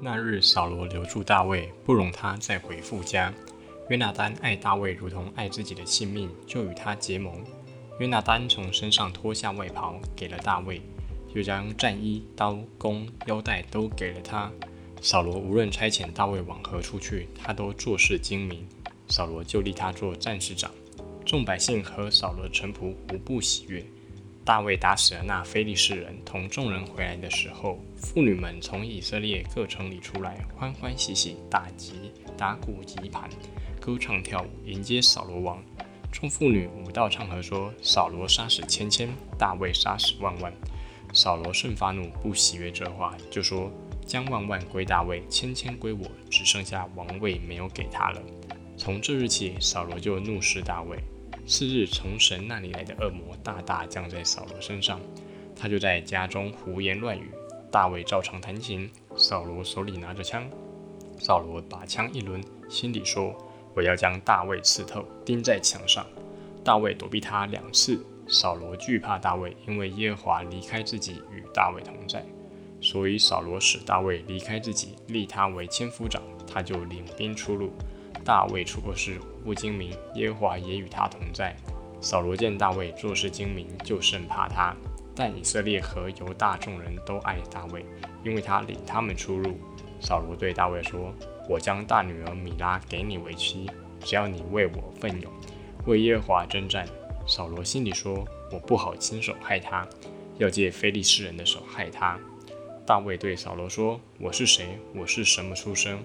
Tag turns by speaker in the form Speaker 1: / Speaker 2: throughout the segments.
Speaker 1: 那日，扫罗留住大卫，不容他再回父家。约拿丹爱大卫如同爱自己的性命，就与他结盟。约拿丹从身上脱下外袍，给了大卫，又将战衣、刀弓、腰带都给了他。扫罗无论差遣大卫往何处去，他都做事精明。扫罗就立他做战士长。众百姓和扫罗臣仆无不喜悦。大卫打死了那非利士人，同众人回来的时候，妇女们从以色列各城里出来，欢欢喜喜打击、打鼓、击盘，歌唱跳舞，迎接扫罗王。众妇女舞道唱和说：“扫罗杀死千千，大卫杀死万万。”扫罗甚发怒，不喜悦这话，就说：“将万万归大卫，千千归我，只剩下王位没有给他了。”从这日起，扫罗就怒视大卫。次日，从神那里来的恶魔大大降在扫罗身上，他就在家中胡言乱语。大卫照常弹琴，扫罗手里拿着枪。扫罗把枪一抡，心里说：“我要将大卫刺透，钉在墙上。”大卫躲避他两次。扫罗惧怕大卫，因为耶和华离开自己与大卫同在，所以扫罗使大卫离开自己，立他为千夫长，他就领兵出入。大卫出过事，不精明，耶和华也与他同在。扫罗见大卫做事精明，就甚怕他。但以色列和犹大众人都爱大卫，因为他领他们出入。扫罗对大卫说：“我将大女儿米拉给你为妻，只要你为我奋勇，为耶和华征战。”扫罗心里说：“我不好亲手害他，要借非利士人的手害他。”大卫对扫罗说：“我是谁？我是什么出身？”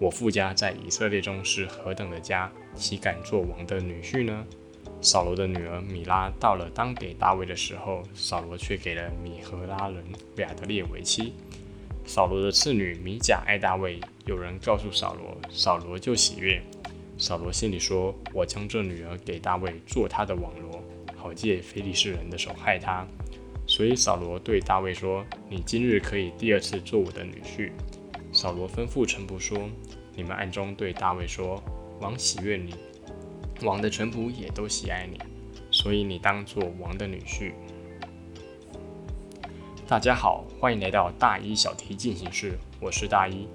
Speaker 1: 我父家在以色列中是何等的家，岂敢做王的女婿呢？扫罗的女儿米拉到了当给大卫的时候，扫罗却给了米和拉人亚德列为妻。扫罗的次女米甲爱大卫，有人告诉扫罗，扫罗就喜悦。扫罗心里说：“我将这女儿给大卫做他的网罗，好借非利士人的手害他。”所以扫罗对大卫说：“你今日可以第二次做我的女婿。”扫罗吩咐臣仆说：“你们暗中对大卫说，王喜悦你，王的臣仆也都喜爱你，所以你当做王的女婿。”大家好，欢迎来到大一小题进行式，我是大一。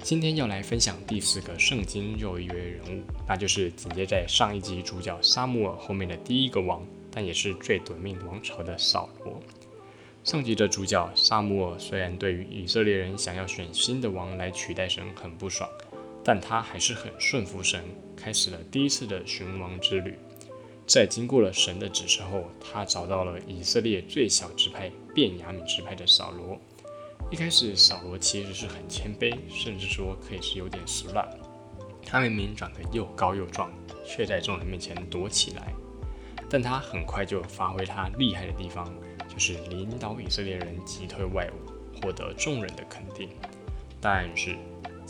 Speaker 1: 今天要来分享第四个圣经又一位人物，那就是紧接在上一集主角沙姆尔后面的第一个王，但也是最短命王朝的扫罗。上集的主角沙姆尔虽然对于以色列人想要选新的王来取代神很不爽，但他还是很顺服神，开始了第一次的寻王之旅。在经过了神的指示后，他找到了以色列最小支派便雅悯支派的扫罗。一开始，扫罗其实是很谦卑，甚至说可以是有点俗烂。他明明长得又高又壮，却在众人面前躲起来。但他很快就发挥他厉害的地方。就是领导以色列人击退外侮，获得众人的肯定。但是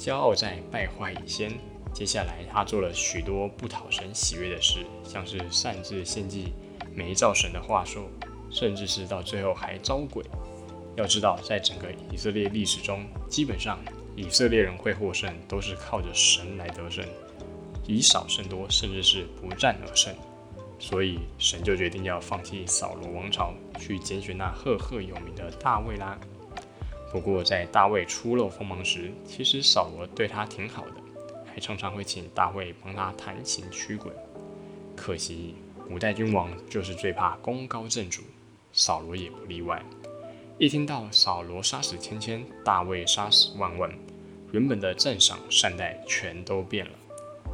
Speaker 1: 骄傲在败坏以先。接下来他做了许多不讨神喜悦的事，像是擅自献祭、没照神的话说，甚至是到最后还招鬼。要知道，在整个以色列历史中，基本上以色列人会获胜，都是靠着神来得胜，以少胜多，甚至是不战而胜。所以神就决定要放弃扫罗王朝，去拣选那赫赫有名的大卫啦。不过在大卫初露锋芒时，其实扫罗对他挺好的，还常常会请大卫帮他弹琴驱鬼。可惜古代君王就是最怕功高震主，扫罗也不例外。一听到扫罗杀死千千，大卫杀死万万，原本的赞赏善待全都变了。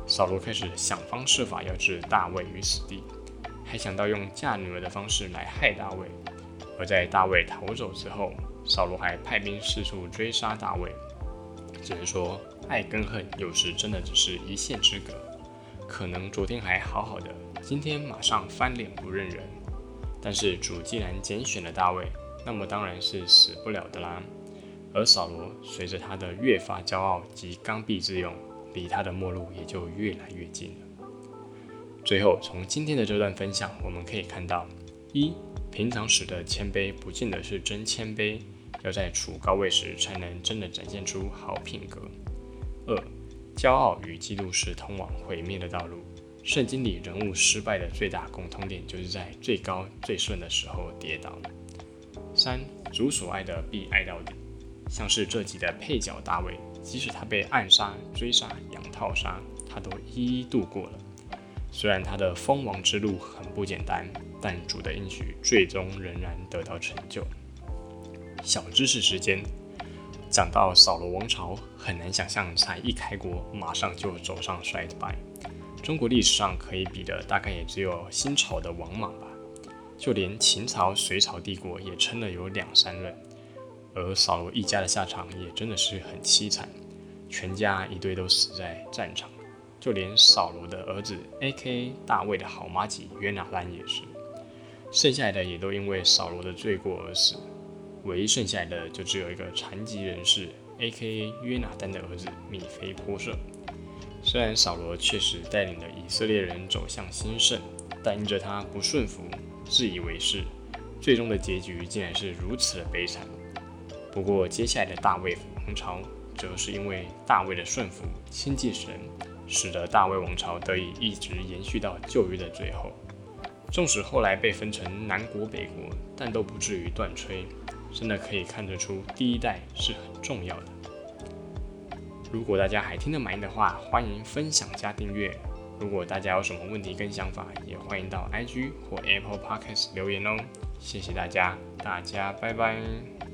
Speaker 1: 扫罗开始想方设法要置大卫于死地。还想到用嫁女儿的方式来害大卫，而在大卫逃走之后，扫罗还派兵四处追杀大卫。只能说，爱跟恨有时真的只是一线之隔，可能昨天还好好的，今天马上翻脸不认人。但是主既然拣选了大卫，那么当然是死不了的啦。而扫罗随着他的越发骄傲及刚愎自用，离他的末路也就越来越近了。最后，从今天的这段分享，我们可以看到：一、平常时的谦卑不见得是真谦卑，要在处高位时才能真的展现出好品格；二、骄傲与嫉妒是通往毁灭的道路。圣经里人物失败的最大共通点，就是在最高最顺的时候跌倒；三、主所爱的必爱到底。像是这集的配角大卫，即使他被暗杀、追杀、羊套杀，他都一一度过了。虽然他的封王之路很不简单，但主的应许最终仍然得到成就。小知识时间，讲到扫罗王朝，很难想象才一开国，马上就走上衰败。中国历史上可以比的，大概也只有新朝的王莽吧。就连秦朝、隋朝帝国也撑了有两三任，而扫罗一家的下场也真的是很凄惨，全家一堆都死在战场。就连扫罗的儿子 A.K. 大卫的好妈吉约拿丹也是，剩下的也都因为扫罗的罪过而死。唯一剩下来的就只有一个残疾人士 A.K.A 约拿丹的儿子米菲波设。虽然扫罗确实带领了以色列人走向兴盛，但因着他不顺服。自以为是，最终的结局竟然是如此的悲惨。不过，接下来的大卫王朝，则是因为大卫的顺服、亲近神，使得大卫王朝得以一直延续到旧约的最后。纵使后来被分成南国北国，但都不至于断炊。真的可以看得出，第一代是很重要的。如果大家还听得满意的话，欢迎分享加订阅。如果大家有什么问题跟想法，也欢迎到 IG 或 Apple Podcast 留言哦。谢谢大家，大家拜拜。